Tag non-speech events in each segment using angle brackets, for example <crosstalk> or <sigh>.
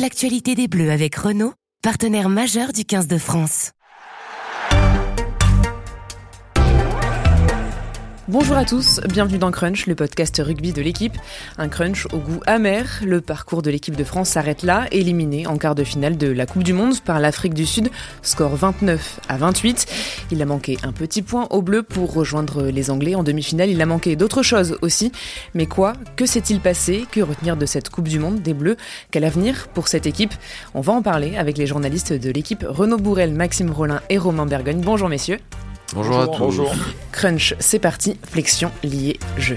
l'actualité des Bleus avec Renault, partenaire majeur du 15 de France. Bonjour à tous, bienvenue dans Crunch, le podcast rugby de l'équipe. Un crunch au goût amer. Le parcours de l'équipe de France s'arrête là, éliminé en quart de finale de la Coupe du Monde par l'Afrique du Sud, score 29 à 28. Il a manqué un petit point au bleu pour rejoindre les Anglais en demi-finale. Il a manqué d'autres choses aussi. Mais quoi? Que s'est-il passé? Que retenir de cette Coupe du Monde des Bleus? Quel avenir pour cette équipe? On va en parler avec les journalistes de l'équipe Renaud Bourrel, Maxime Rollin et Romain Bergogne. Bonjour messieurs. Bonjour, à tous. Bonjour. Crunch, c'est parti. Flexion, liée, jeu.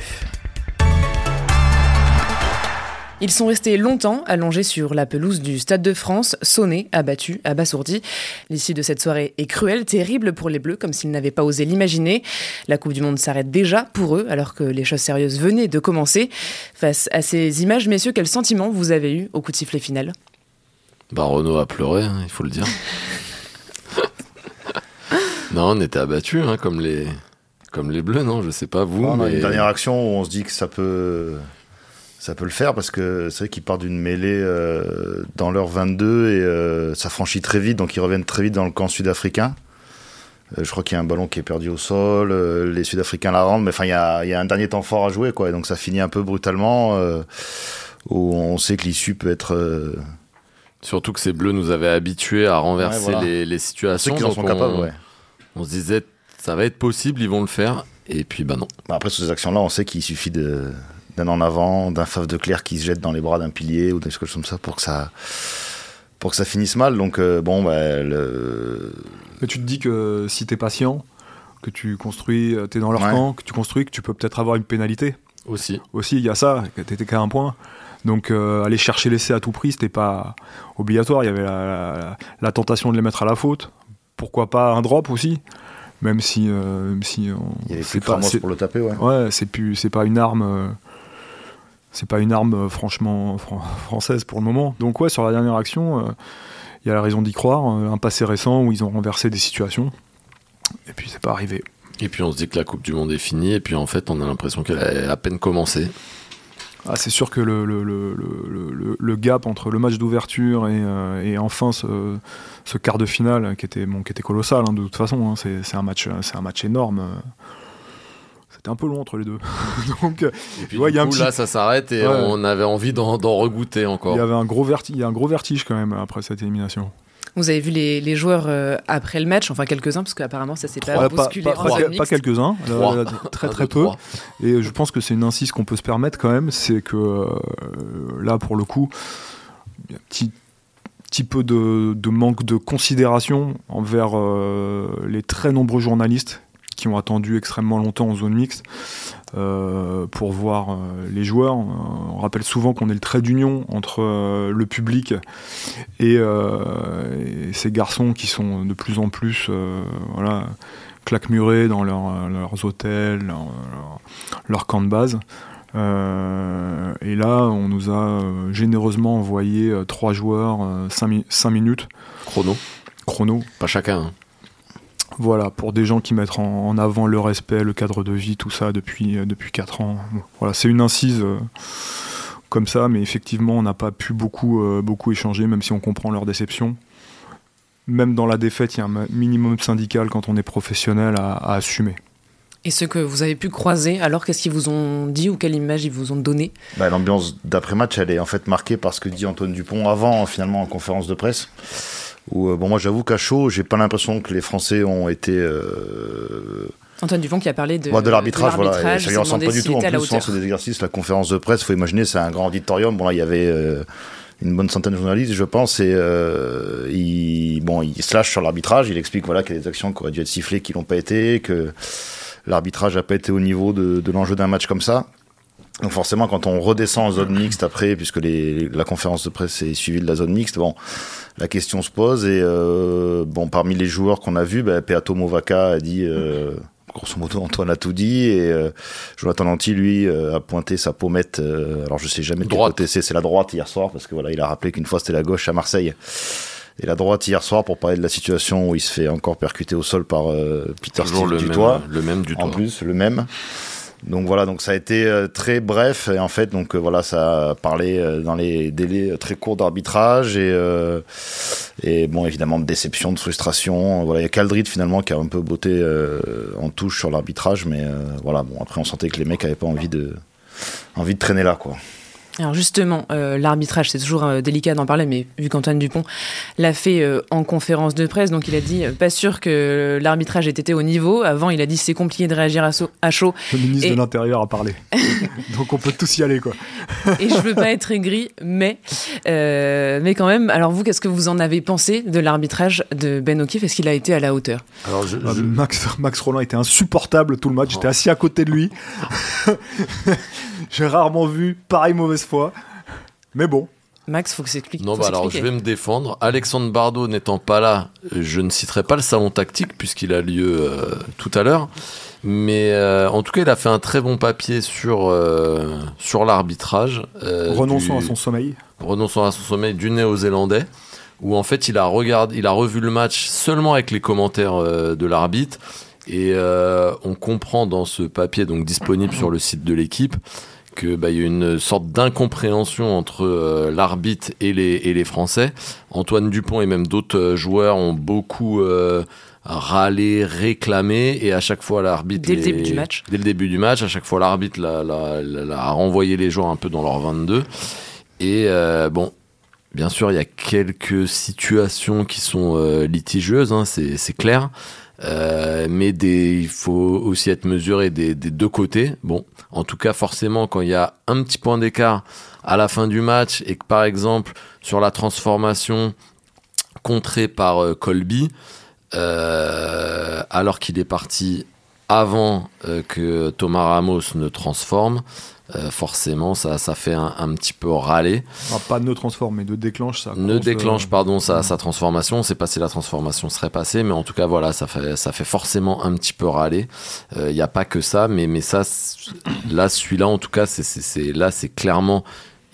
Ils sont restés longtemps allongés sur la pelouse du Stade de France, sonnés, abattus, abasourdis. L'issue de cette soirée est cruelle, terrible pour les Bleus, comme s'ils n'avaient pas osé l'imaginer. La Coupe du Monde s'arrête déjà pour eux, alors que les choses sérieuses venaient de commencer. Face à ces images, messieurs, quel sentiment vous avez eu au coup de sifflet final? Bah Renault a pleuré, hein, il faut le dire. <laughs> Non, on était abattus, hein, comme les comme les bleus, non Je sais pas vous. On a une dernière action où on se dit que ça peut ça peut le faire parce que c'est vrai qu'ils partent d'une mêlée euh, dans leur 22 et euh, ça franchit très vite, donc ils reviennent très vite dans le camp sud-africain. Euh, je crois qu'il y a un ballon qui est perdu au sol, les Sud-Africains la rendent, mais enfin il y a, y a, un dernier temps fort à jouer, quoi. Et donc ça finit un peu brutalement, où on sait que l'issue peut être Surtout que ces bleus nous avaient habitués à renverser les, les, situations. Ceux qui en sont capables, ouais. On se disait, ça va être possible, ils vont le faire. Et puis, bah non. Bah, après, sur ces actions-là, on sait qu'il suffit d'un en avant, d'un fave de clair qui se jette dans les bras d'un pilier ou des choses comme ça pour que ça, pour que ça finisse mal. Donc, euh, bon, bah, le... Mais tu te dis que si tu es patient, que tu construis, euh, tu es dans leur camp, que tu construis, que tu peux peut-être avoir une pénalité. Aussi. Aussi, il y a ça, tu étais qu'à un point. Donc euh, aller chercher l'essai à tout prix, c'était pas obligatoire. Il y avait la, tentation de les mettre à la faute pourquoi pas un drop aussi même si, euh, si c'est pas pour le taper ouais, ouais c'est plus c'est pas une arme euh, c'est pas une arme euh, franchement française pour le moment. Donc ouais sur la dernière action il y a la raison d'y croire un passé récent où ils ont renversé des situations et puis c'est pas arrivé. Et puis on se dit que la Coupe du Monde est finie et puis en fait on a l'impression qu'elle a à peine commencé ah, c'est sûr que le, le, le, le, gap entre le match d'ouverture et, euh, et, enfin ce, ce, quart de finale qui était, bon, qui était colossal hein, de toute façon, hein, c'est un, match, un match énorme. C'était un peu long entre les deux. <laughs> Donc, et puis ouais, du coup, là, ça s'arrête et on avait envie d'en regoûter encore. Il y avait un gros, vertige, il y a un gros vertige quand même après cette élimination. Vous avez vu les, les joueurs euh, après le match, enfin quelques-uns, parce qu'apparemment ça s'est pas bousculé. pas, pas, quelques-uns, euh, très très peu. Et je pense que c'est une incise qu'on peut se permettre quand même, c'est que euh, là pour le coup, il y a un petit, petit peu de, de, manque de considération envers les très nombreux journalistes qui ont attendu extrêmement longtemps en zone mixte. euh, pour voir euh, les joueurs. Euh, on rappelle souvent qu'on est le trait d'union entre le public et, ces garçons qui sont de plus en plus voilà, claquemurés dans leurs hôtels, leur, camp de base. et là, on nous a généreusement envoyé trois joueurs, 5 minutes. Chrono. Chrono. Pas chacun. Hein. Voilà, pour des gens qui mettent en, avant le respect, le cadre de vie, tout ça depuis, euh, depuis 4 ans. voilà, c'est une incise euh, comme ça, mais effectivement, on n'a pas pu beaucoup, euh, beaucoup échanger, même si on comprend leur déception. Même dans la défaite, il y a un minimum syndical quand on est professionnel à, assumer. Et ce que vous avez pu croiser, alors qu'est-ce qu'ils vous ont dit ou quelle image ils vous ont donné? Bah, L'ambiance d'après-match, elle est en fait marquée par ce que dit Antoine Dupont avant, finalement, en conférence de presse. Euh, bon, moi, j'avoue qu'à chaud, j'ai pas l'impression que les Français ont été. Euh, Antoine Dupont qui a parlé de, de l'arbitrage, voilà. Et ça lui ressemble pas du tout. En plus, c'est des exercices, la conférence de presse, faut imaginer, c'est un grand auditorium. Bon, là, il y avait euh, une bonne centaine de journalistes, je pense, et il, bon, il se lâche sur l'arbitrage. Il explique voilà, qu'il y a des actions qui auraient dû être sifflées qui n'ont pas été, que l'arbitrage n'a pas été au niveau de, de l'enjeu d'un match comme ça. Donc forcément, quand on redescend en zone mixte après, puisque les, la conférence de presse est suivie de la zone mixte, bon, la question se pose. Et euh, bon, parmi les joueurs qu'on a vus, bah, Peato Movaca a dit, euh, grosso modo, Antoine a tout dit. Et euh, Jonathan Lanty, lui, euh, a pointé sa pommette. Euh, alors je sais jamais de quel côté c'est, la droite hier soir, parce que voilà, il a rappelé qu'une fois c'était la gauche à Marseille. Et la droite hier soir pour parler de la situation où il se fait encore percuter au sol par Peter Toujours le même. Le même du toit. En plus, le même. Donc voilà, donc ça a été euh, très bref et en fait donc euh, voilà ça a parlé euh, dans les délais très courts d'arbitrage et et bon évidemment de déception, de frustration. Voilà, il y a Caldrit finalement qui a un peu botté en touche sur l'arbitrage, mais voilà bon après on sentait que les mecs avaient pas envie de envie de traîner là quoi. Alors justement, euh, l'arbitrage, c'est toujours euh, délicat d'en parler, mais vu qu'Antoine Dupont l'a fait euh, en conférence de presse, donc il a dit pas sûr que l'arbitrage ait été au niveau. Avant, il a dit c'est compliqué de réagir à, chaud. Le ministre de l'Intérieur a parlé. <laughs> donc on peut tous y aller, quoi. et je veux pas être aigri, mais, mais quand même, alors vous, qu'est-ce que vous en avez pensé de l'arbitrage de Ben O'Keefe? Est-ce qu'il a été à la hauteur? Alors ah, Max, Max Roland était insupportable tout le match, j'étais assis à côté de lui. <laughs> J'ai rarement vu pareil mauvaise Mais bon. Max, faut que s'explique. Non, bah alors je vais me défendre. Alexandre Bardot n'étant pas là, je ne citerai pas le salon tactique puisqu'il a lieu euh, tout à l'heure. Mais euh, en tout cas, il a fait un très bon papier sur, euh, sur l'arbitrage. renonçant à son sommeil. Renonçant à son sommeil du néo-zélandais. Où en fait, il a, regardé, il a revu le match seulement avec les commentaires de l'arbitre. Et on comprend dans ce papier donc disponible sur le site de l'équipe qu'il bah, y a une sorte d'incompréhension entre euh, l'arbitre et les, et les Français. Antoine Dupont et même d'autres euh, joueurs ont beaucoup euh, râlé, réclamé, et à chaque fois l'arbitre... Dès le début du match. Dès le début du match, à chaque fois l'arbitre a renvoyé les joueurs un peu dans leur 22. Et bon, Bien sûr, il y a quelques situations qui sont litigieuses, hein, c'est clair. Euh, mais il faut aussi être mesuré des, deux côtés. Bon, en tout cas, forcément, quand il y a un petit point d'écart à la fin du match et que par exemple sur la transformation contrée par euh, Colby, euh, alors qu'il est parti avant que Thomas Ramos ne transforme, euh, forcément, ça, ça fait un, petit peu râler. Ah, pas ne transforme, mais de déclenche ça. Ne déclenche, euh, pardon, sa, sa transformation. On sait pas si la transformation serait passée, mais en tout cas, voilà, ça fait, ça fait forcément un petit peu râler. Il euh, n'y a pas que ça, mais, mais ça, là, celui-là, en tout cas, c'est, là, c'est clairement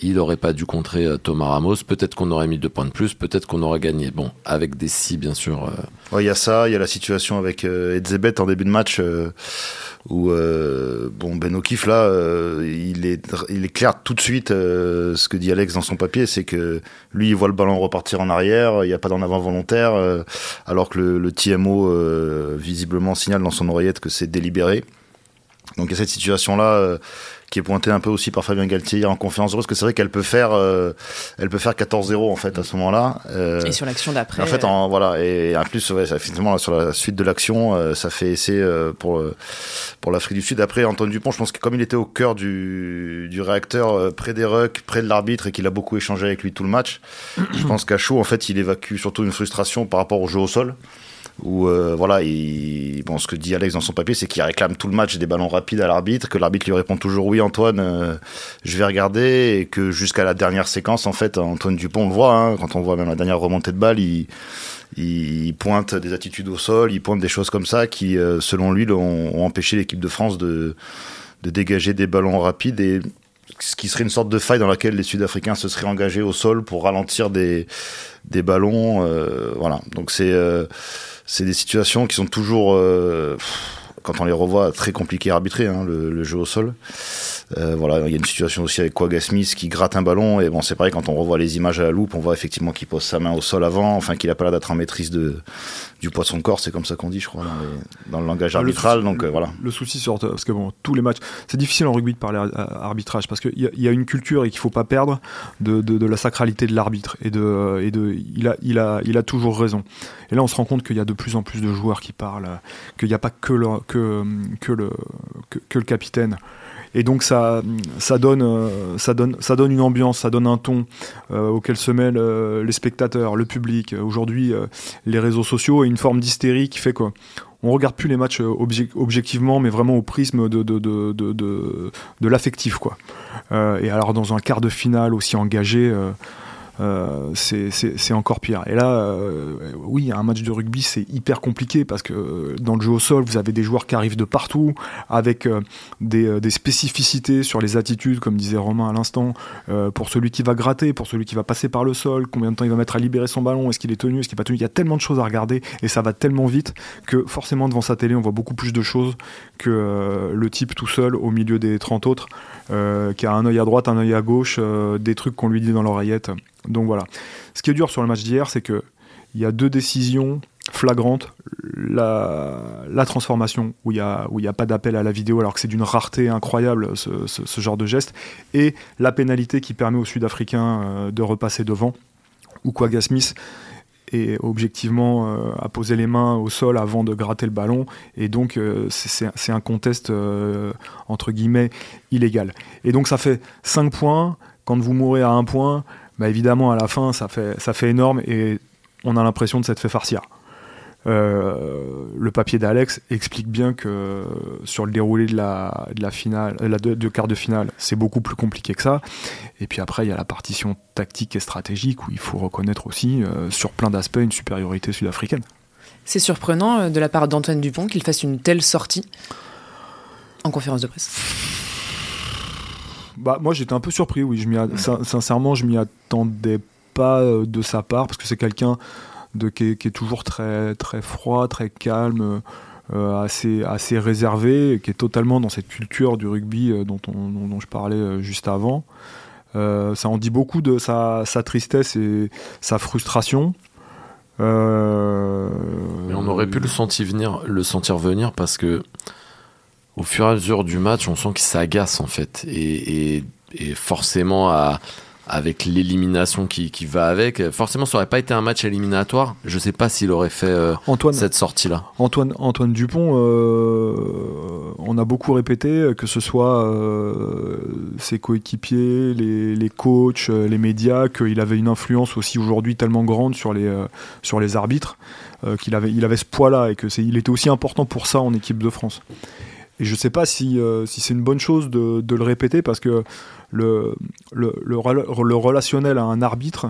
il n'aurait pas dû contrer Thomas Ramos. Peut-être qu'on aurait mis deux points de plus, peut-être qu'on aurait gagné. Bon, avec des si, bien sûr. Il y a ça, il y a la situation avec Edzebet en début de match où euh, bon Ben O'Keefe là euh, il est il est clair tout de suite euh, ce que dit Alex dans son papier c'est que lui il voit le ballon repartir en arrière il n'y a pas d'en avant volontaire alors que le, le TMO visiblement signale dans son oreillette que c'est délibéré donc il y a cette situation là qui est pointé un peu aussi par Fabien Galtier en conférence de parce que c'est vrai qu'elle peut faire, euh, elle peut faire 14-0 en fait à ce moment-là. Euh, et sur l'action d'après. En fait, en, voilà, et en plus, ouais, ça, finalement sur la suite de l'action, euh, ça fait essai pour pour l'Afrique du Sud. Après, Antoine Dupont, je pense que comme il était au cœur du, du réacteur, près des rucks, près de l'arbitre, et qu'il a beaucoup échangé avec lui tout le match, je pense qu'à chaud, en fait, il évacue surtout une frustration par rapport au jeu au sol où euh, voilà, il, bon, ce que dit Alex dans son papier, c'est qu'il réclame tout le match des ballons rapides à l'arbitre, que l'arbitre lui répond toujours oui Antoine, euh, je vais regarder, et que jusqu'à la dernière séquence, en fait, Antoine Dupont on le voit, hein, quand on voit même la dernière remontée de balle, il, pointe des attitudes au sol, il pointe des choses comme ça qui, euh, selon lui, ont, ont empêché l'équipe de France de, de dégager des ballons rapides et ce qui serait une sorte de faille dans laquelle les Sud-Africains se seraient engagés au sol pour ralentir des, des ballons. voilà. Donc c'est c'est des situations qui sont toujours, euh, quand on les revoit, très compliquées à arbitrer, hein, le, le, jeu au sol. Euh, voilà, il y a une situation aussi avec Quagga Smith qui gratte un ballon et bon, c'est pareil quand on revoit les images à la loupe, on voit effectivement qu'il pose sa main au sol avant, enfin qu'il a pas l'air d'être en maîtrise de du poids de son corps, c'est comme ça qu'on dit, je crois, dans, le langage arbitral. donc euh, voilà. Le souci sur parce que bon, tous les matchs, c'est difficile en rugby de parler arbitrage parce qu'il y, y, a une culture et qu'il faut pas perdre de, de, de la sacralité de l'arbitre et de et de il a il a il a toujours raison. Et là, on se rend compte qu'il y a de plus en plus de joueurs qui parlent, qu'il n'y a pas que le que que le capitaine et donc ça, ça, donne, euh, ça, donne, ça donne une ambiance, ça donne un ton euh, auquel se mêlent euh, les spectateurs, le public. Aujourd'hui, les réseaux sociaux et une forme d'hystérie qui fait quoi on regarde plus les matchs objectivement, mais vraiment au prisme de, de, de, de, de, l'affectif. quoi. et alors dans un quart de finale aussi engagé, c'est encore pire. Et là, euh, oui, un match de rugby, c'est hyper compliqué parce que dans le jeu au sol, vous avez des joueurs qui arrivent de partout, avec des, des, spécificités sur les attitudes, comme disait Romain à l'instant, pour celui qui va gratter, pour celui qui va passer par le sol, combien de temps il va mettre à libérer son ballon, est-ce qu'il est tenu, est-ce qu'il n'est pas tenu. Il y a tellement de choses à regarder et ça va tellement vite que forcément devant sa télé, on voit beaucoup plus de choses que le type tout seul au milieu des 30 autres. Euh, qui a un œil à droite, un œil à gauche, euh, des trucs qu'on lui dit dans l'oreillette. Donc voilà. Ce qui est dur sur le match d'hier, c'est que il y a deux décisions flagrantes. La, transformation, où il n'y a, pas d'appel à la vidéo, alors que c'est d'une rareté incroyable ce, genre de geste, et la pénalité qui permet aux Sud-Africains euh, de repasser devant, où Quagga Smith et objectivement euh, à poser les mains au sol avant de gratter le ballon. Et donc, euh, c'est un contest, euh, entre guillemets, illégal. Et donc, ça fait 5 points. Quand vous mourrez à un point, bah, évidemment, à la fin, ça fait, ça fait énorme et on a l'impression de s'être fait farcir. Euh, le papier d'Alex explique bien que sur le déroulé de la, de la finale, la de, quart de finale, c'est beaucoup plus compliqué que ça. Et puis après, il y a la partition tactique et stratégique où il faut reconnaître aussi, euh, sur plein d'aspects, une supériorité sud-africaine. C'est surprenant euh, de la part d'Antoine Dupont qu'il fasse une telle sortie en conférence de presse. Bah, moi, j'étais un peu surpris, oui. Je sincèrement, je m'y attendais pas de sa part parce que c'est quelqu'un qui, est, toujours très, très froid, très calme. Euh, assez, assez réservé, qui est totalement dans cette culture du rugby euh, dont, dont, je parlais euh, juste avant. ça en dit beaucoup de sa, sa tristesse et sa frustration. Mais on aurait pu le sentir venir, le sentir venir parce que au fur et à mesure du match, on sent qu'il s'agace en fait et, et forcément à, avec l'élimination qui, qui, va avec. Forcément, ça aurait pas été un match éliminatoire. Je sais pas s'il aurait fait euh, cette sortie-là. Antoine, Antoine Dupont, euh, on a beaucoup répété que ce soit euh, ses coéquipiers, les, les, coachs, les médias, qu'il avait une influence aussi aujourd'hui tellement grande sur les, sur les arbitres, qu'il avait, il avait ce poids-là et que c'est, il était aussi important pour ça en équipe de France. Et je sais pas si, si c'est une bonne chose de, le répéter parce que le, le, relationnel à un arbitre,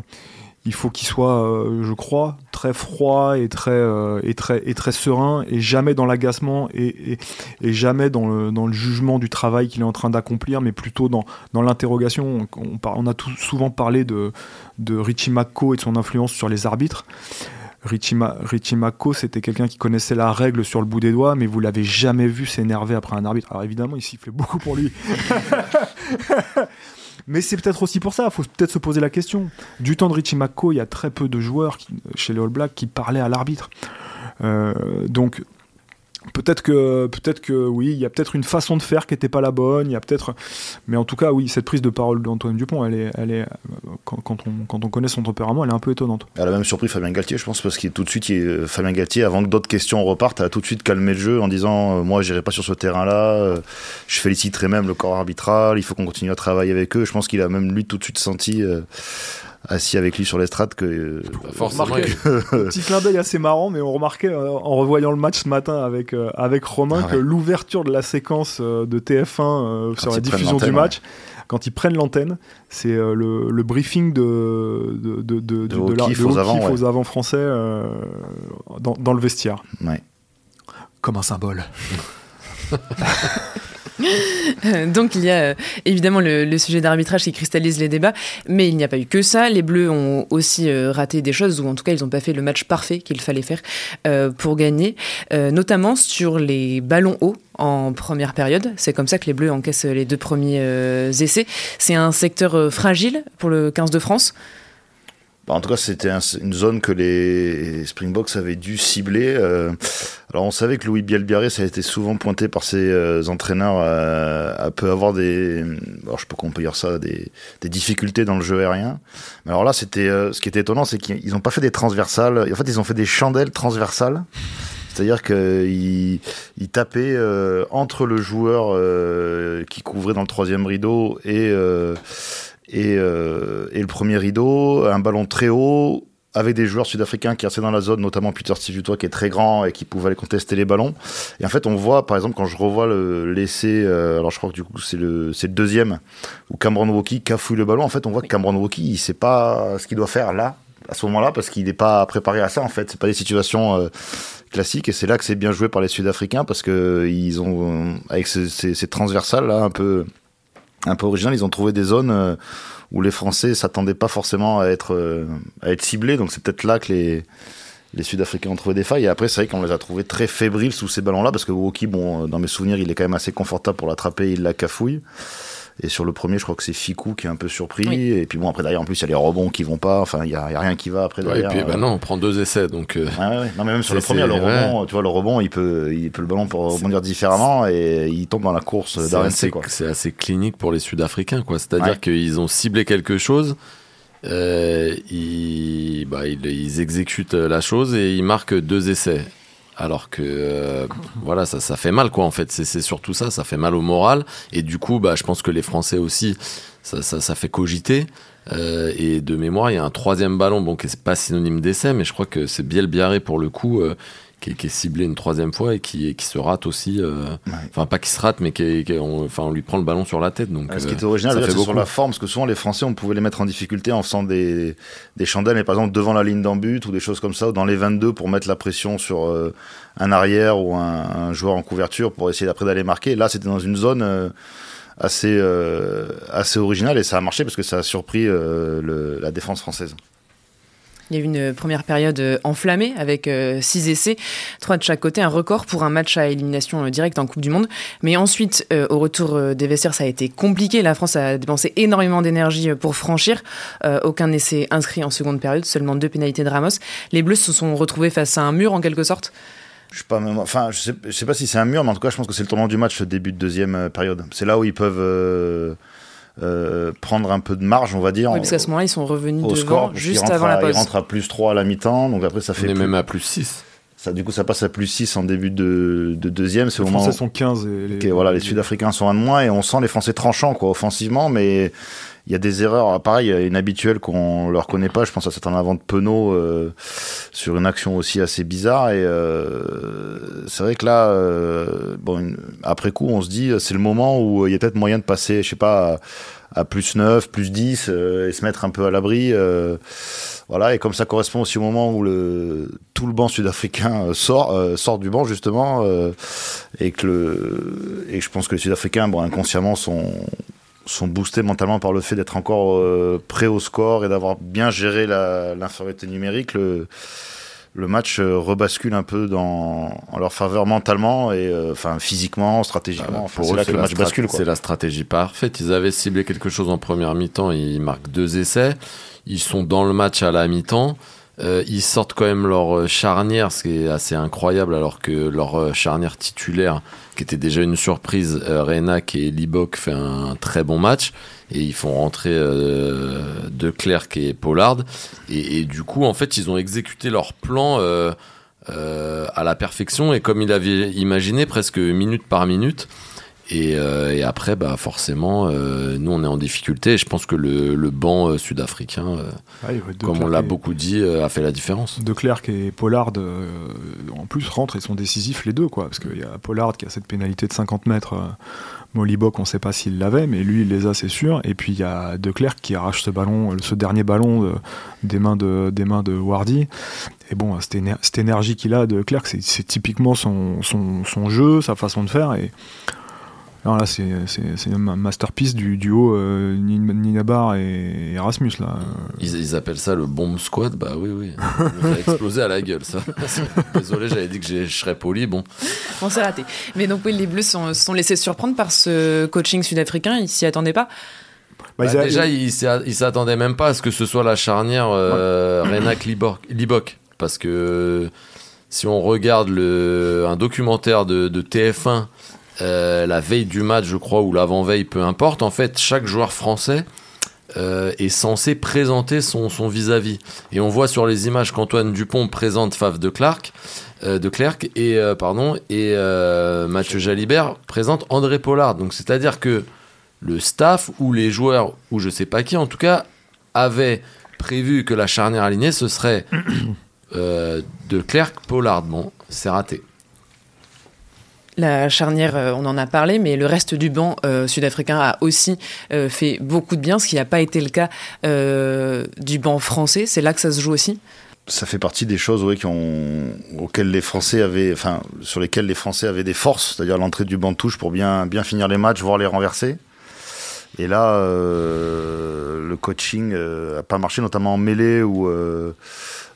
il faut qu'il soit, euh, je crois, très froid et très, euh, et très, et très serein, et jamais dans l'agacement, et, et, jamais dans le, dans le, jugement du travail qu'il est en train d'accomplir, mais plutôt dans, dans l'interrogation. On, on, a tout, souvent parlé de, de Richie McCaw et de son influence sur les arbitres. Richie, Mako, c'était quelqu'un qui connaissait la règle sur le bout des doigts, mais vous l'avez jamais vu s'énerver après un arbitre. Alors évidemment, il sifflait beaucoup pour lui. <laughs> mais c'est peut-être aussi pour ça, il faut peut-être se poser la question. Du temps de Richie Mako, il y a très peu de joueurs chez les All Blacks qui parlaient à l'arbitre. Euh, donc Peut-être que, oui, il y a peut-être une façon de faire qui n'était pas la bonne. Il y a peut-être, mais en tout cas, oui, cette prise de parole d'Antoine Dupont, elle est, elle est, quand, on, connaît son tempérament, elle est un peu étonnante. Elle a même surpris Fabien Galtier, je pense, parce qu'il tout de suite, Fabien Galtier, avant que d'autres questions repartent, a tout de suite calmé le jeu en disant, euh, moi, j'irai pas sur ce terrain-là. Euh, je féliciterai même le corps arbitral. Il faut qu'on continue à travailler avec eux. Je pense qu'il a même lui tout de suite senti. Euh, assis avec lui sur l'estrade que. Euh, forcément. <laughs> Petit clin d'œil assez marrant, mais on remarquait euh, en revoyant le match ce matin avec, euh, avec Romain ah que l'ouverture de la séquence de TF1 sur la diffusion du match. Quand ils prennent l'antenne, c'est le, le, briefing de, de, de, de, de, de aux, avant, aux avant français dans, dans le vestiaire. Ouais. Comme un symbole. <laughs> Donc il y a euh, évidemment le, sujet d'arbitrage qui cristallise les débats, mais il n'y a pas eu que ça. Les Bleus ont aussi euh, raté des choses, ou en tout cas ils n'ont pas fait le match parfait qu'il fallait faire euh, pour gagner, notamment sur les ballons hauts en première période. C'est comme ça que les Bleus encaissent les deux premiers essais. C'est un secteur fragile pour le 15 de France. Bah, en tout cas, c'était une zone que les Springboks avaient dû cibler. Euh. alors, on savait que Louis Bielbiaré, ça a été souvent pointé par ses euh, entraîneurs, euh, à peut avoir des, alors je sais pas comment on peut dire ça, des, des difficultés dans le jeu aérien. Mais alors là, c'était, ce qui était étonnant, c'est qu'ils n'ont pas fait des transversales. En fait, ils ont fait des chandelles transversales. C'est-à-dire qu'ils il tapaient entre le joueur qui couvrait dans le troisième rideau et et, euh, et le premier rideau, un ballon très haut avec des joueurs sud-africains qui restaient dans la zone, notamment Peter Steve qui est très grand et qui pouvait aller contester les ballons. Et en fait, on voit, par exemple, quand je revois l'essai, euh, alors je crois que du coup c'est le, le deuxième, où Cameron Woki cafouille le ballon, en fait, on voit que Cameron Woki, il sait pas ce qu'il doit faire là, à ce moment-là, parce qu'il n'est pas préparé à ça, en fait. C'est pas des situations euh, classiques, et c'est là que c'est bien joué par les Sud-Africains, parce que ils ont, avec ces, ces, transversales là, un peu, un peu originales, ils ont trouvé des zones. Euh, où les Français s'attendaient pas forcément à être, euh, à être ciblés. Donc c'est peut-être là que les, les Sud-Africains ont trouvé des failles. Et après, c'est vrai qu'on les a trouvés très fébriles sous ces ballons-là, parce que Woki, bon, dans mes souvenirs, il est quand même assez confortable pour l'attraper, il la cafouille. Et sur le premier, je crois que c'est Fikou qui est un peu surpris. Et puis bon, après derrière, en plus, il y a les rebonds qui vont pas. Enfin, il y a, rien qui va après derrière. et puis, bah non, on prend deux essais, donc. Euh, ouais, ouais. Non, mais même sur le premier, le rebond, tu vois, le rebond, il peut, il peut le ballon pour rebondir différemment et il tombe dans la course d'RNC. C'est assez clinique pour les Sud-Africains, quoi. C'est-à-dire qu'ils ont ciblé quelque chose. Euh, ils, bah, ils, ils, exécutent la chose et ils marquent deux essais alors que euh, voilà ça, ça fait mal quoi en fait. C'est surtout ça ça fait mal au moral. Et du coup bah je pense que les Français aussi ça, ça, ça fait cogiter. Euh, et de mémoire il y a un troisième ballon. Bon qui est pas synonyme d'essai mais je crois que c'est Biel Biarré pour le coup euh, qui, est ciblé une troisième fois et qui, qui se rate aussi. Euh, enfin, pas qui se rate, mais qui, on, enfin, on lui prend le ballon sur la tête. Donc, ce qui est original, c'est sur la forme, parce que souvent les Français, on pouvait les mettre en difficulté en faisant des, des chandelles, mais par exemple devant la ligne d'embut ou des choses comme ça, ou dans les 22 pour mettre la pression sur euh, un arrière ou un, joueur en couverture pour essayer d'après d'aller marquer. Là, c'était dans une zone. Euh, assez assez originale et ça a marché parce que ça a surpris la défense française. Il y a eu une première période euh, enflammée avec 6 euh, essais, 3 de chaque côté, un record pour un match à élimination euh, directe en Coupe du Monde. Mais ensuite, au retour des vestiaires, ça a été compliqué. La France a dépensé énormément d'énergie pour franchir. aucun essai inscrit en seconde période, seulement deux pénalités de Ramos. Les Bleus se sont retrouvés face à un mur en quelque sorte. Je sais sais, pas si c'est un mur, mais en tout cas, je pense que c'est le tournant du match, début de deuxième période. C'est là où ils peuvent prendre un peu de marge, on va dire. Oui, parce qu'à ce moment-là, ils sont revenus devant score, juste avant la pause. Ils rentrent à plus 3 à la mi-temps, donc après ça fait. On est même à plus 6. Ça, du coup, ça passe à plus 6 en début de, de deuxième. Les Français sont 15. Et les... voilà, les Sud-Africains sont un de moins et on sent les Français tranchants, quoi, offensivement, mais il y a des erreurs, pareil, inhabituelles qu'on leur connaît pas. Je pense à cet en avant de Penaud euh, sur une action aussi assez bizarre. Et euh, c'est vrai que là, euh, bon, après coup, on se dit, c'est le moment où il y a peut-être moyen de passer, je sais pas, à, plus 9, plus 10 et se mettre un peu à l'abri. Voilà, et comme ça correspond aussi au moment où le, tout le banc sud-africain sort, sort du banc justement, et que le, et je pense que les Sud-Africains, bon, inconsciemment, sont sont boostés mentalement par le fait d'être encore euh, prêt au score et d'avoir bien géré l'infériorité numérique. Le, le match euh, rebascule un peu dans, en leur faveur mentalement et euh, enfin physiquement, stratégiquement. c'est là que le match bascule. C'est la stratégie parfaite. Ils avaient ciblé quelque chose en première mi-temps. Ils marquent deux essais. Ils sont dans le match à la mi-temps. ils sortent quand même leur charnière, ce qui est assez incroyable, alors que leur charnière titulaire qui était déjà une surprise. Euh, Renac et Libok fait un très bon match et ils font rentrer euh, De Klerk et Pollard et, du coup en fait ils ont exécuté leur plan euh, à la perfection et comme il avait imaginé presque minute par minute euh, et, après, bah, forcément, euh, nous, on est en difficulté. Et je pense que le, le banc euh, sud-africain, comme on l'a beaucoup dit, a fait la différence. De Klerk et Pollard, en plus, rentrent et sont décisifs les deux. Quoi, parce qu'il y a Pollard qui a cette pénalité de 50 mètres. Molibok, on ne sait pas s'il l'avait, mais lui, il les a, c'est sûr. Et puis, il y a De Klerk qui arrache ce ballon, ce dernier ballon des, mains de, des mains de Wardy. Et bon, cette, énergie qu'il a de Klerk, c'est typiquement son, son, son, jeu, sa façon de faire. Et alors là, c'est un masterpiece du duo euh, Ninabar et Erasmus. Là. Ils, appellent ça le bomb squad? Bah oui, oui. Ça a explosé à la gueule, ça. <laughs> Désolé, j'avais dit que je serais poli. Bon. On s'est raté. Mais donc, oui, les Bleus sont, sont laissés surprendre par ce coaching sud-africain. Ils s'y attendaient pas bah, bah déjà, ils s'attendaient même pas à ce que ce soit la charnière euh, Renac-Libok. Parce que si on regarde le, un documentaire de, de TF1 euh, la veille du match, je crois, ou l'avant-veille, peu importe, en fait, chaque joueur français euh, est censé présenter son, vis-à-vis. Et on voit sur les images qu'Antoine Dupont présente Fave de Clark, euh, de Clerc et, pardon, et Mathieu Jalibert présente André Pollard. Donc c'est-à-dire que le staff ou les joueurs, ou je sais pas qui en tout cas, avaient prévu que la charnière alignée, ce serait <coughs> de Clerc Pollard. Bon, c'est raté. La charnière, euh, on en a parlé, mais le reste du banc euh, sud-africain a aussi euh, fait beaucoup de bien, ce qui n'a pas été le cas du banc français. C'est là que ça se joue aussi? Ça fait partie des choses auxquelles les Français avaient, enfin, sur lesquelles les Français avaient des forces, c'est-à-dire l'entrée du banc de touche pour bien, finir les matchs, voire les renverser. Et là, le coaching n'a pas marché, notamment en mêlée où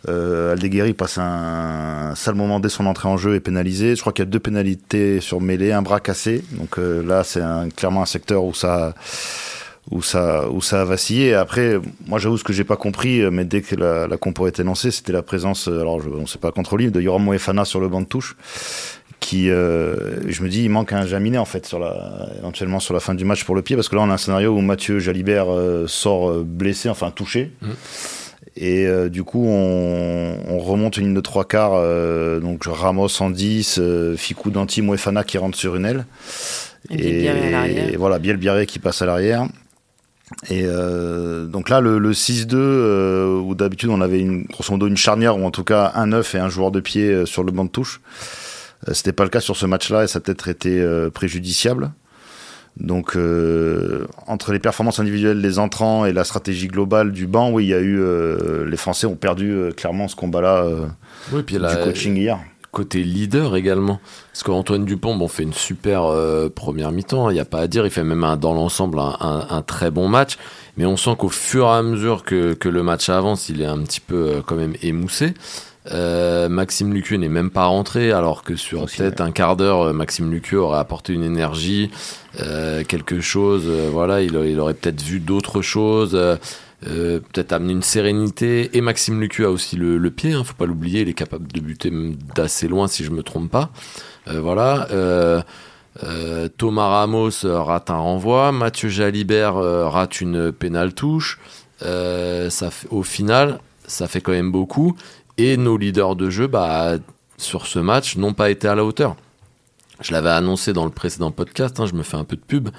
euh, Aldeguerri passe un, sale moment dès son entrée en jeu et pénalisé. Je crois qu'il y a deux pénalités sur mêlée, un bras cassé. Donc euh, là, c'est clairement un secteur où ça où ça où ça a vacillé. après, moi j'avoue ce que j'ai pas compris, mais dès que la, compo a été lancée, c'était la présence, alors je, on sait pas contre de Yoram Moefana sur le banc de touche, qui, euh, je me dis, il manque un Jaminet en fait sur la, éventuellement sur la fin du match pour le pied, parce que là on a un scénario où Mathieu Jalibert euh, sort blessé, enfin touché. Mmh. Et euh, du coup, on, remonte une ligne de trois quarts. Euh, donc Ramos en 10, euh, Ficou Danti, Moefana qui rentre sur une aile. Et, et, voilà, Biel Biarré qui passe à l'arrière. Et donc là, le, 6-2, où d'habitude on avait une, grosso modo une charnière, ou en tout cas un 9 et un joueur de pied sur le banc de touche. C'était pas le cas sur ce match-là et ça a peut-être été préjudiciable. Donc, euh, entre les performances individuelles des entrants et la stratégie globale du banc, oui, il y a eu. Euh, les Français ont perdu euh, clairement ce combat-là oui, puis du coaching hier. Côté leader également. Parce qu'Antoine Dupont bon, fait une super première mi-temps, il hein, n'y a pas à dire. Il fait même dans l'ensemble un, très bon match. Mais on sent qu'au fur et à mesure que, que, le match avance, il est un petit peu quand même émoussé. Euh, Maxime Lucu n'est même pas rentré, alors que sur peut-être un quart d'heure, euh, Maxime Lucu aurait apporté une énergie, euh, quelque chose. voilà, il, aurait peut-être vu d'autres choses, peut-être amené une sérénité. Et Maxime Lucu a aussi le, pied, hein, faut pas l'oublier, il est capable de buter d'assez loin si je me trompe pas. voilà. Thomas Ramos rate un renvoi, Mathieu Jalibert rate une pénale touche. au final, ça fait quand même beaucoup. Et nos leaders de jeu, bah, sur ce match, n'ont pas été à la hauteur. Je l'avais annoncé dans le précédent podcast, hein, je me fais un peu de pub.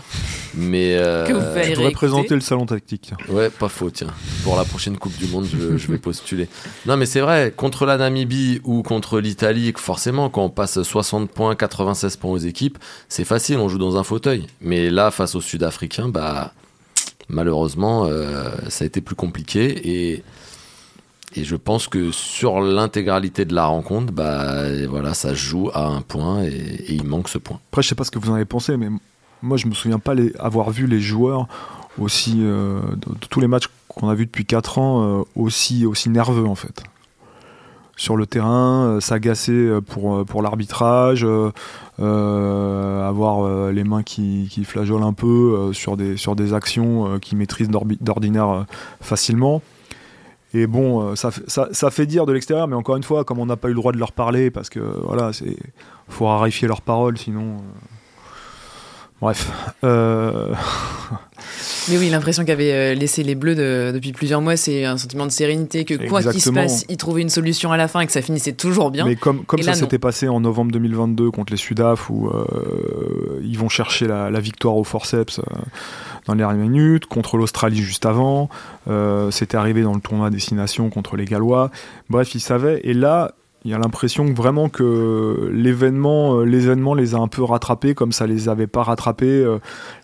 Mais. Euh, <laughs> que vous pourrais présenter le salon tactique. Ouais, pas faux, tiens. Pour la prochaine Coupe du Monde, je, je vais postuler. Non, mais c'est vrai, contre la Namibie ou contre l'Italie, forcément, quand on passe 60 points, 96 points aux équipes, c'est facile, on joue dans un fauteuil. Mais là, face aux Sud-Africains, bah, malheureusement, euh, ça a été plus compliqué. Et et je pense que sur l'intégralité de la rencontre, bah, voilà, ça joue à un point et, il manque ce point. Après, je sais pas ce que vous en avez pensé, mais moi, je me souviens pas avoir vu les joueurs aussi, euh, de, tous les matchs qu'on a vus depuis 4 ans, euh, aussi, aussi nerveux en fait. Sur le terrain, euh, s'agacer pour, pour l'arbitrage, avoir les mains qui, qui flageolent un peu sur, des, sur des actions qu'ils maîtrisent d'ordinaire facilement. Et bon, euh, ça, ça, fait dire de l'extérieur, mais encore une fois, comme on n'a pas eu le droit de leur parler, parce que voilà, c'est faut raréfier leurs paroles, sinon. Euh, bref. Euh, mais oui, l'impression qu'avait laissé les Bleus depuis plusieurs mois, c'est un sentiment de sérénité, que quoi qu'il se passe, ils trouvaient une solution à la fin et que ça finissait toujours bien. Mais comme, comme ça s'était passé en novembre 2022 contre les Sudaf, où ils vont chercher la, la victoire au forceps dans les dernières minutes, contre l'Australie juste avant, euh, c'était arrivé dans le tournoi Destination contre les Gallois. Bref, ils savaient. Et là, il y a l'impression vraiment que l'événement, euh, l'événement les a un peu rattrapés comme ça les avait pas rattrapés euh,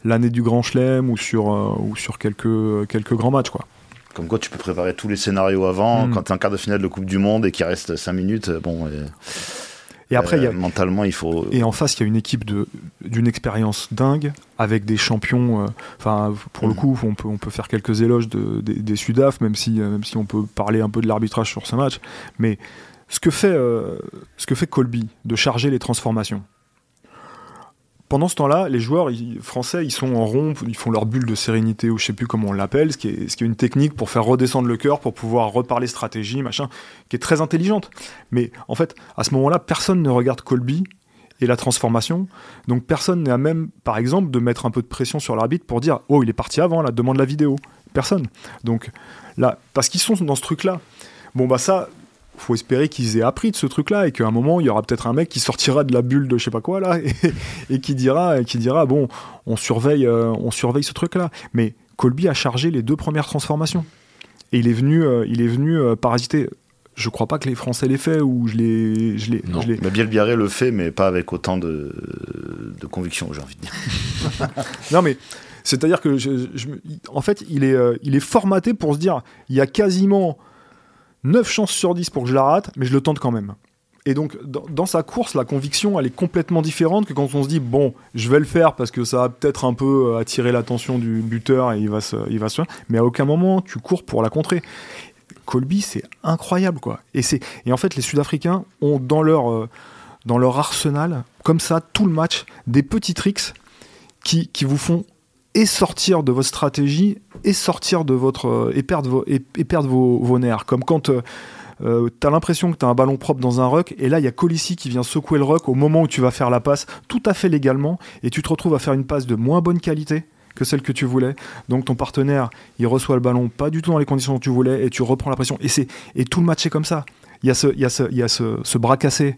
l'année du Grand Chelem ou sur, ou sur quelques, quelques grands matchs. Quoi. Comme quoi tu peux préparer tous les scénarios avant, mm. quand tu en quart de finale de Coupe du Monde et qu'il reste 5 minutes, bon... Et après, il y a, mentalement, il faut. Et en face, il y a une équipe de d'une expérience dingue avec des champions. Euh, enfin, pour le mm. coup, on peut on peut faire quelques éloges de, des, Sudaf, même si euh, même si on peut parler un peu de l'arbitrage sur ce match. Mais ce que fait euh, ce que fait Colby de charger les transformations? Pendant ce temps-là, les joueurs français, ils sont en rond, ils font leur bulle de sérénité, ou je sais plus comment on l'appelle, ce, qui est, ce qui est une technique pour faire redescendre le cœur, pour pouvoir reparler stratégie, machin, qui est très intelligente. Mais en fait, à ce moment-là, personne ne regarde Colby et la transformation. Donc personne n'est à même, par exemple, de mettre un peu de pression sur l'arbitre pour dire Oh, il est parti avant, là, demande la vidéo. Personne. Donc là, parce qu'ils sont dans ce truc-là. Bon, bah ça, faut espérer qu'ils aient appris de ce truc-là et qu'à un moment il y aura peut-être un mec qui sortira de la bulle de je sais pas quoi là <laughs> et, qui dira qui dira bon on surveille euh, on surveille ce truc-là. Mais Colby a chargé les deux premières transformations. et il est venu, il est venu parasiter je crois pas que les Français l'aient fait ou je l'ai. Je l'ai, je l'ai... Mais le fait, mais pas avec autant de, de conviction, j'ai envie de dire. <laughs> non, mais c'est-à-dire que, je, en fait, il est, euh, il est formaté pour se dire il y a quasiment 9 chances sur 10 pour que je la rate, mais je le tente quand même. Et donc, dans, sa course, la conviction, elle est complètement différente que quand on se dit, bon, je vais le faire parce que ça va peut-être un peu euh, attirer l'attention du buteur et il va se, il va se... Mais à aucun moment, tu cours pour la contrer. Colby, c'est incroyable, quoi. Et, c'est, et en fait, les Sud-Africains ont dans leur, euh, dans leur arsenal, comme ça, tout le match, des petits tricks qui, qui vous font et sortir de votre stratégie et sortir de votre euh, et perdre vos, et, perdre vos, nerfs comme quand euh, euh tu as l'impression que tu as un ballon propre dans un ruck et là il y a Colissi qui vient secouer le ruck au moment où tu vas faire la passe tout à fait légalement et tu te retrouves à faire une passe de moins bonne qualité que celle que tu voulais. Donc ton partenaire, il reçoit le ballon pas du tout dans les conditions dont tu voulais et tu reprends la pression. Et, c'est, et tout le match est comme ça. Il y a ce, il y a ce, y a ce bras cassé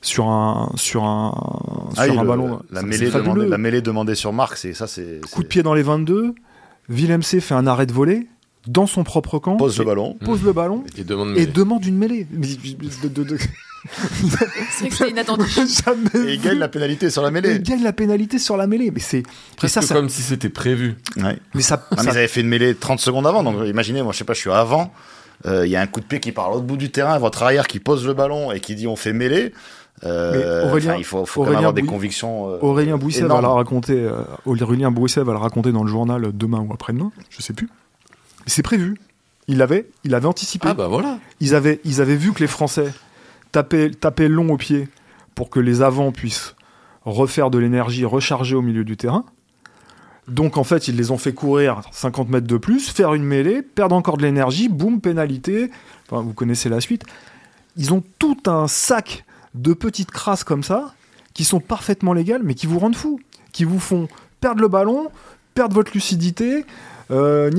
sur un sur un, ah sur un ballon. La mêlée, demandée, la mêlée demandée sur Marc, c'est ça, c'est coup de pied dans les 22. Willem C fait un arrêt de volée dans son propre camp. Pose le ballon. Pose le ballon. Et demande, et demande une mêlée. c'est vrai que c'est inattendu. <laughs> et il gagne la pénalité sur la mêlée. il gagne la pénalité sur la mêlée. Mais c'est presque ça, comme si c'était prévu. Mais ça, ah, ils avaient fait une mêlée 30 secondes avant. Donc imaginez, moi je sais pas, je suis avant. Euh, il y a un coup de pied qui part à l'autre bout du terrain, votre arrière qui pose le ballon et qui dit on fait mêlée. Euh, Aurélien, il faut, faut avoir des convictions. Euh, Aurélien Bouisset va la raconter. Aurélien Bouisset va le raconter dans le journal demain ou après-demain, je sais plus. C'est prévu. Il avait, il avait anticipé. Ah bah voilà. Ils avaient, ils avaient vu que les Français taper, taper long au pied pour que les avants puissent refaire de l'énergie, recharger au milieu du terrain. Donc en fait, ils les ont fait courir 50 mètres de plus, faire une mêlée, perdre encore de l'énergie, boum, pénalité. Enfin, vous connaissez la suite. Ils ont tout un sac de petites crasses comme ça, qui sont parfaitement légales, mais qui vous rendent fou, qui vous font perdre le ballon, perdre votre lucidité, euh,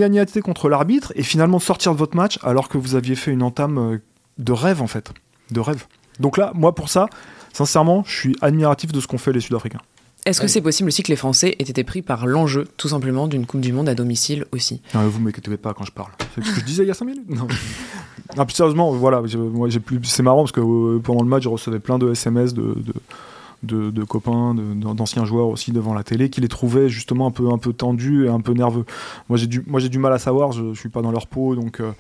contre l'arbitre, et finalement sortir de votre match alors que vous aviez fait une entame euh, de rêve en fait de rêve. Donc là, moi pour ça, sincèrement, je suis admiratif de ce qu'ont fait les Sud-Africains. Est-ce que c'est possible aussi que les Français aient été pris par l'enjeu, tout simplement, d'une Coupe du Monde à domicile aussi? Non, Vous ne m'inquiétez pas quand je parle. C'est ce que je disais il y a 5 minutes Non. <laughs> plus sérieusement, voilà, moi, j'ai plus... c'est marrant parce que euh, pendant le match, je recevais plein de SMS de, de, de, copains, d'anciens joueurs aussi devant la télé, qui les trouvaient justement un peu, un peu tendus et un peu nerveux. Moi, j'ai du, moi, j'ai du mal à savoir, je ne suis pas dans leur peau, donc... Euh,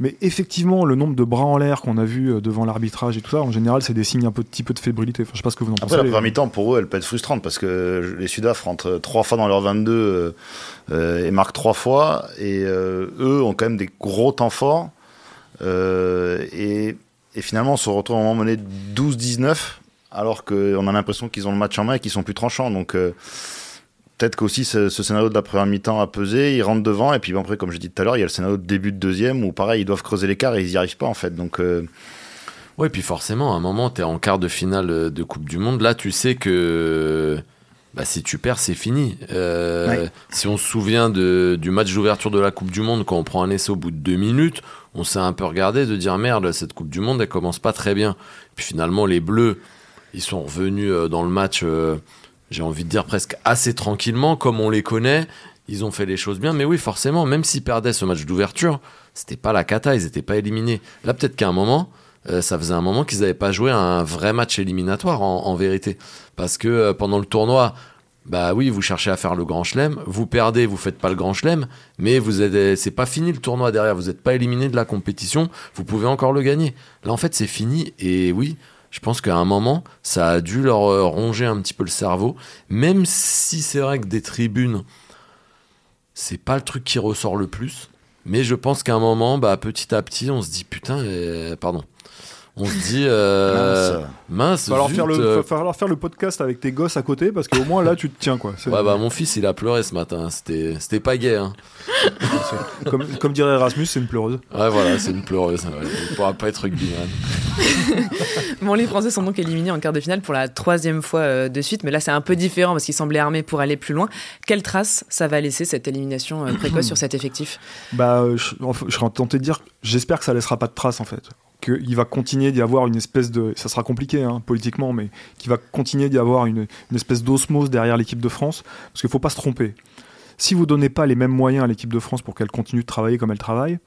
mais effectivement, le nombre de bras en l'air qu'on a vu euh, devant l'arbitrage et tout ça, en général, c'est des signes un petit peu de fébrilité. Enfin, je sais pas ce que vous en pensez. Après, la première mi-temps, pour eux, elle peut être frustrante parce que les Sudaf rentrent trois fois dans leur 22 euh, euh, et marquent trois fois. Et eux ont quand même des gros temps forts. Et, et, finalement, on se retrouve à un moment donné 12-19 alors qu'on a l'impression qu'ils ont le match en main et qu'ils sont plus tranchants. Donc peut-être qu'aussi ce, scénario de la première mi-temps a pesé, ils rentrent devant, et puis après, comme je dis tout à l'heure, il y a le scénario de début de deuxième où pareil, ils doivent creuser l'écart et ils n'y arrivent pas en fait. Donc. Euh... Ouais, puis forcément, à un moment, tu es en quart de finale euh, de Coupe du Monde. Là, tu sais que bah, si tu perds, c'est fini. Euh, si on se souvient de, du match d'ouverture de la Coupe du Monde, quand on prend un essai au bout de deux minutes, on s'est un peu regardé de dire merde, cette Coupe du Monde, elle commence pas très bien. Puis finalement, les Bleus, ils sont revenus euh, dans le match j'ai envie de dire presque assez tranquillement, comme on les connaît. Ils ont fait les choses bien, mais oui, forcément, même s'ils perdaient ce match d'ouverture, c'était pas la cata, ils n'étaient pas éliminés. Là, peut-être qu'à un moment, euh, ça faisait un moment qu'ils n'avaient pas joué un vrai match éliminatoire en, vérité. Parce que euh, pendant le tournoi, bah oui, vous cherchez à faire le grand chelem, vous perdez, vous faites pas le grand chelem, mais vous êtes, c'est pas fini le tournoi derrière, vous n'êtes pas éliminé de la compétition, vous pouvez encore le gagner. Là, en fait, c'est fini, et oui, je pense qu'à un moment, ça a dû leur euh, ronger un petit peu le cerveau, même si c'est vrai que des tribunes, c'est pas le truc qui ressort le plus. Mais je pense qu'à un moment, bah, petit à petit, on se dit putain, euh, pardon, on se dit euh, mince, il va falloir, faire le, euh. falloir faire le podcast avec tes gosses à côté parce qu'au moins là tu te tiens quoi. Ouais bah mon fils il a pleuré ce matin, c'était c'était pas gay. Hein. comme, comme, dirait Erasmus, c'est une pleureuse. Ouais voilà, c'est une pleureuse. Ouais. Il pourra pas être rugbyman. <laughs> bon les Français sont donc éliminés en quart de finale pour la troisième fois euh, de suite, mais là c'est un peu différent parce qu'ils semblaient armés pour aller plus loin. Quelle trace ça va laisser cette élimination précoce sur cet effectif? Bah je, je serais tenté de dire, j'espère que ça laissera pas de trace en fait qu'il va continuer d'y avoir une espèce de. Ça sera compliqué hein, politiquement, mais qu'il va continuer d'y avoir une, espèce d'osmose derrière l'équipe de France. Parce qu'il ne faut pas se tromper. Si vous ne donnez pas les mêmes moyens à l'équipe de France pour qu'elle continue de travailler comme elle travaille,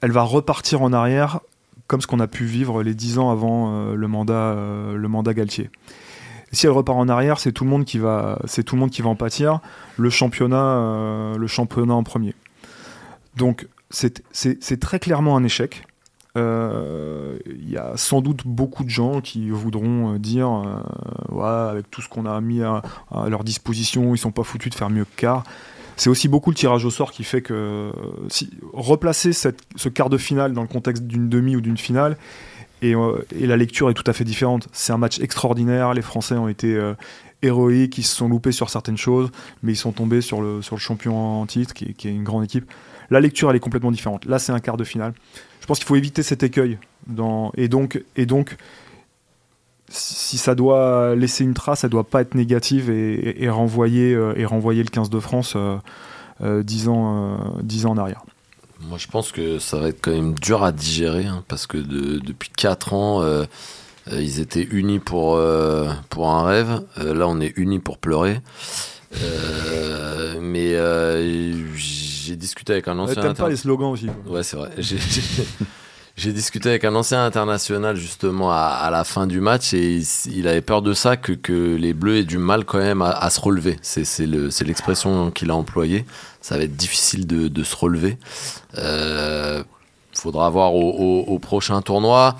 elle va repartir en arrière comme ce qu'on a pu vivre les dix ans avant le, mandat, le mandat Galtier. si elle repart en arrière, c'est tout le monde qui va, c'est tout le monde qui va en pâtir. Le championnat, le championnat en premier. Donc c'est très clairement un échec. Euh, il y a sans doute beaucoup de gens qui voudront euh, dire euh, avec tout ce qu'on a mis à, leur disposition, ils sont pas foutus de faire mieux que quart. C'est aussi beaucoup le tirage au sort qui fait que replacer ce quart de finale dans le contexte d'une demi ou d'une finale, et, la lecture est tout à fait différente. C'est un match extraordinaire, les Français ont été héroïques, ils se sont loupés sur certaines choses, mais ils sont tombés sur le, sur le champion en titre, qui, est une grande équipe. La lecture, elle est complètement différente. Là, c'est un quart de finale. Je pense qu'il faut éviter cet écueil. Et, donc, et donc, si ça doit laisser une trace, ça doit pas être négative et, renvoyer, euh, et renvoyer le 15 de France euh, euh, 10, ans, euh, ans en arrière. Moi, je pense que ça va être quand même dur à digérer, hein, parce que depuis 4 ans, ils étaient unis pour, pour un rêve. là, on est unis pour pleurer. mais j'ai discuté avec un ancien. T'aimes pas les slogans aussi. Ouais, c'est vrai. <laughs> J'ai discuté avec un ancien international justement à, la fin du match et il, avait peur de ça, que, que, les Bleus aient du mal quand même à, se relever. C'est l'expression qu'il a employée. Ça va être difficile de, de se relever. Euh, faudra voir au, au, prochain tournoi.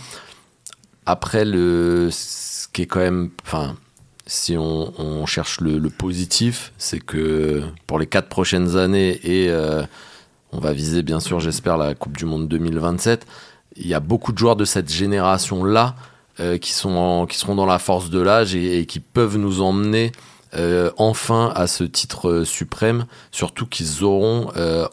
Après, le, ce qui est quand même. Enfin, si on, cherche le, positif, c'est que pour les quatre prochaines années, et euh, on va viser bien sûr, j'espère, la Coupe du Monde 2027, il y a beaucoup de joueurs de cette génération-là euh, qui, qui seront dans la force de l'âge et, qui peuvent nous emmener euh, enfin à ce titre euh, suprême, surtout qu'ils auront euh,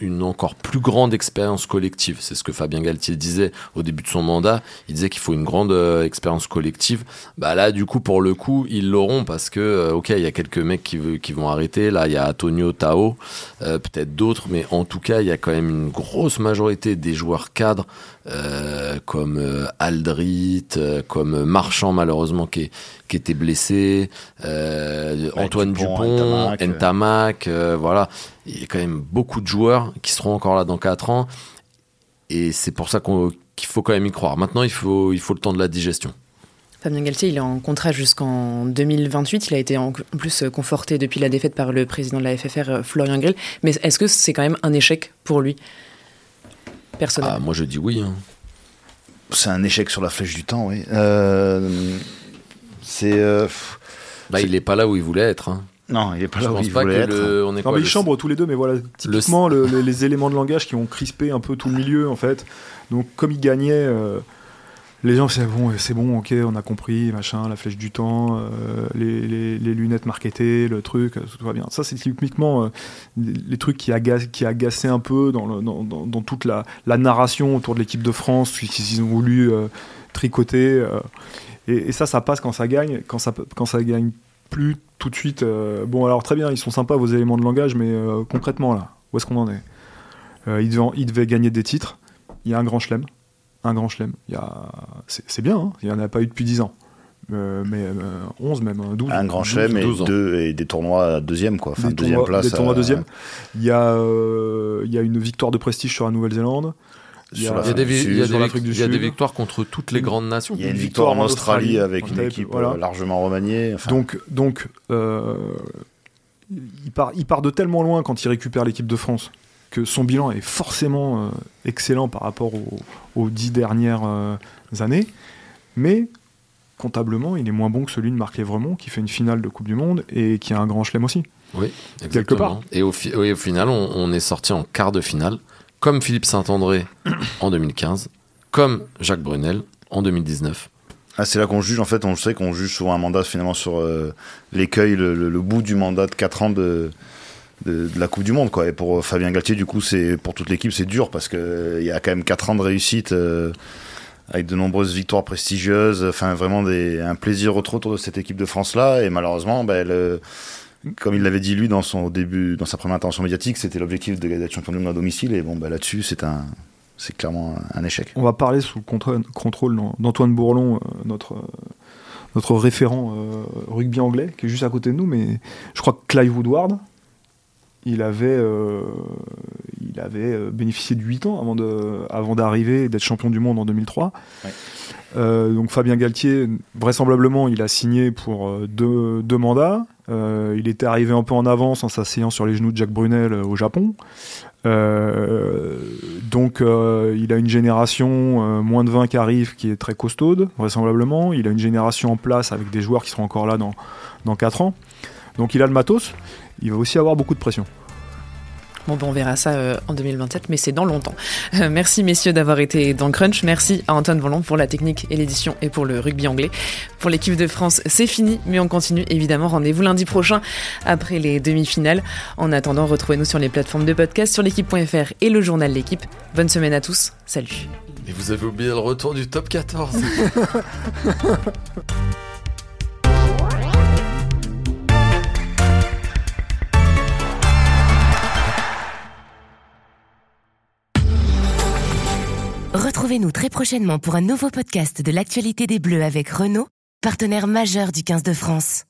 une, encore plus grande expérience collective. C'est ce que Fabien Galtier disait au début de son mandat. Il disait qu'il faut une grande expérience collective. Bah là, du coup, pour le coup, ils l'auront parce que, ok, il y a quelques mecs qui, qui vont arrêter. Là, il y a Antonio Tao, peut-être d'autres, mais en tout cas, il y a quand même une grosse majorité des joueurs cadres comme Aldrit, comme Marchand malheureusement qui, qui était blessé, Antoine Dupont, Ntamak, voilà. Il y a quand même beaucoup de joueurs qui seront encore là dans 4 ans. Et c'est pour ça qu'il faut quand même y croire. Maintenant, il faut, il faut le temps de la digestion. Fabien Galtier, il est en contrat jusqu'en 2028. Il a été en plus conforté depuis la défaite par le président de la FFR, Florian Grill. Mais est-ce que c'est quand même un échec pour lui ah, moi, je dis oui. Hein. C'est un échec sur la flèche du temps, oui. Euh, c'est. Euh, bah, il n'est pas là où il voulait être. Hein. Non, il n'est pas là où il voulait être. Le, on est non, mais ils chambrent tous les deux, mais voilà, typiquement les éléments de langage qui ont crispé un peu tout le milieu, en fait. Donc, comme il gagnait. Euh, les gens c'est bon, c'est bon, ok, on a compris, machin, la flèche du temps, euh, les, lunettes marketées, le truc, tout va bien. Ça, c'est typiquement euh, les, trucs qui, agacent, qui agaçaient un peu dans, dans, toute la, narration autour de l'équipe de France, qu'ils ont voulu euh, tricoter. Et, ça, ça passe quand ça gagne, quand ça, quand ça gagne plus tout de suite. bon, alors très bien, ils sont sympas vos éléments de langage, mais concrètement, là, où est-ce qu'on en est? Ils, devaient, ils devaient gagner des titres. Il y a un grand chelem un grand chelem. C'est bien, hein. il n'y en a pas eu depuis 10 ans. Euh, mais 11 euh, même, 12. Un grand chelem et, deux, et des tournois deuxième, quoi. Enfin, des deuxième tournois, place. Des tournois deuxième. Il y, a, euh, il y a une victoire de prestige sur la Nouvelle-Zélande. Il y, a, des, victoires contre toutes les grandes nations. Il y a une victoire, en Australie, avec une équipe largement remaniée. Donc, donc il, part, il part de tellement loin quand il récupère l'équipe de France que son bilan est forcément euh, excellent par rapport aux, dix dernières euh, années, mais comptablement, il est moins bon que celui de Marc Lévremont qui fait une finale de Coupe du Monde et qui a un grand chelem aussi. Oui, quelque part. Et au, au final, on, est sorti en quart de finale, comme Philippe Saint-André en 2015, comme Jacques Brunel en 2019. Ah, c'est là qu'on juge, en fait, on sait qu'on juge souvent un mandat finalement sur euh, l'écueil, le, bout du mandat de 4 ans de, la Coupe du Monde quoi. Et pour Fabien Galtier du coup pour toute l'équipe c'est dur parce que il y a quand même 4 ans de réussite euh, avec de nombreuses victoires prestigieuses, enfin vraiment un plaisir autour de cette équipe de France là et malheureusement ben, comme il l'avait dit lui dans son début dans sa première intervention médiatique, c'était l'objectif d'être champion du monde à domicile et bon ben, là-dessus c'est un c'est clairement un échec. On va parler sous le contrôle d'Antoine Bourlon, euh, notre notre référent euh, rugby anglais, qui est juste à côté de nous, mais je crois que Clive Woodward, il avait, euh, il avait bénéficié de 8 ans avant, de, avant d'arriver et d'être champion du monde en 2003. donc Fabien Galtier, vraisemblablement, il a signé pour deux, deux mandats. Il était arrivé un peu en avance en s'asseyant sur les genoux de Jacques Brunel au Japon. Euh, donc euh, il a une génération euh, moins de 20 qui arrive qui est très costaude, vraisemblablement. Il a une génération en place avec des joueurs qui seront encore là dans, dans 4 ans. Donc il a le matos. Il va aussi avoir beaucoup de pression. Bon, ben on verra ça euh, en 2027, mais c'est dans longtemps. Euh, merci messieurs d'avoir été dans Crunch. Merci à Antoine Volant pour la technique et l'édition et pour le rugby anglais. Pour l'équipe de France, c'est fini, mais on continue évidemment. Rendez-vous lundi prochain après les demi-finales. En attendant, retrouvez-nous sur les plateformes de podcast, sur l'équipe.fr et le journal L'équipe. Bonne semaine à tous. Salut. Et vous avez oublié le retour du top 14. <laughs> Retrouvez-nous très prochainement pour un nouveau podcast de l'actualité des Bleus avec Renault, partenaire majeur du 15 de France.